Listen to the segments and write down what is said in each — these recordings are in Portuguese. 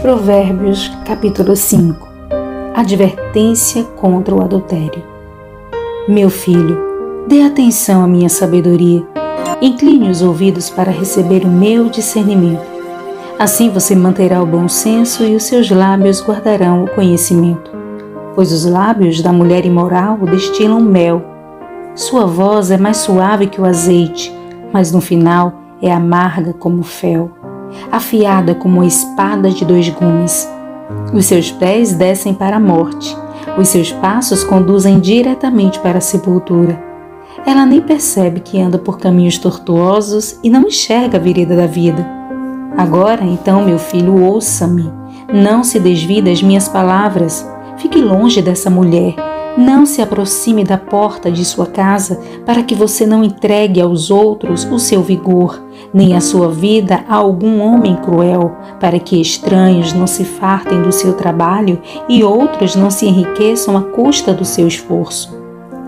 Provérbios, capítulo 5 Advertência contra o adultério. Meu filho, dê atenção à minha sabedoria. Incline os ouvidos para receber o meu discernimento. Assim você manterá o bom senso e os seus lábios guardarão o conhecimento. Pois os lábios da mulher imoral destilam mel. Sua voz é mais suave que o azeite, mas no final é amarga como fel afiada como uma espada de dois gumes. Os seus pés descem para a morte, os seus passos conduzem diretamente para a sepultura. Ela nem percebe que anda por caminhos tortuosos e não enxerga a vereda da vida. Agora, então, meu filho, ouça-me. Não se desvie das minhas palavras. Fique longe dessa mulher não se aproxime da porta de sua casa para que você não entregue aos outros o seu vigor, nem a sua vida a algum homem cruel, para que estranhos não se fartem do seu trabalho e outros não se enriqueçam à custa do seu esforço.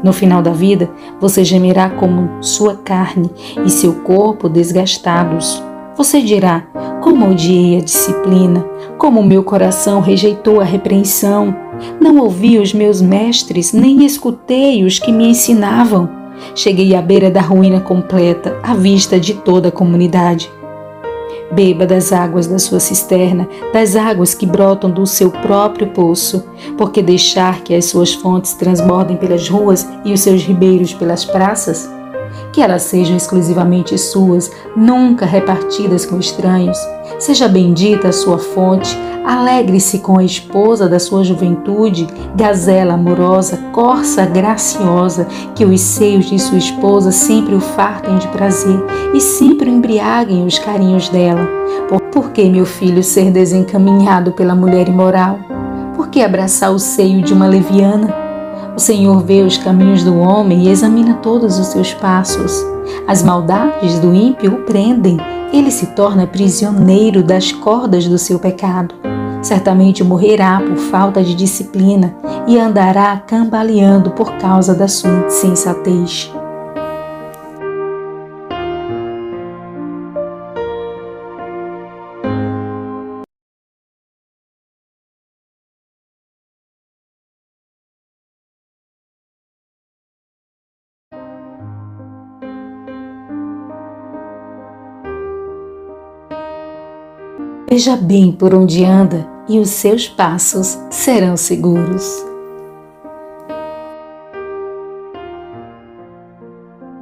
No final da vida, você gemerá como sua carne e seu corpo desgastados. Você dirá: Como odiei a disciplina, como meu coração rejeitou a repreensão. Não ouvi os meus mestres, nem escutei os que me ensinavam. Cheguei à beira da ruína completa, à vista de toda a comunidade. Beba das águas da sua cisterna, das águas que brotam do seu próprio poço, porque deixar que as suas fontes transbordem pelas ruas e os seus ribeiros pelas praças? Que elas sejam exclusivamente suas, nunca repartidas com estranhos. Seja bendita a sua fonte, Alegre-se com a esposa da sua juventude, gazela amorosa, corça graciosa, que os seios de sua esposa sempre o fartem de prazer e sempre embriaguem os carinhos dela. Por que, meu filho, ser desencaminhado pela mulher imoral? Por que abraçar o seio de uma leviana? O Senhor vê os caminhos do homem e examina todos os seus passos. As maldades do ímpio o prendem, ele se torna prisioneiro das cordas do seu pecado. Certamente morrerá por falta de disciplina e andará cambaleando por causa da sua insensatez. Veja bem por onde anda e os seus passos serão seguros.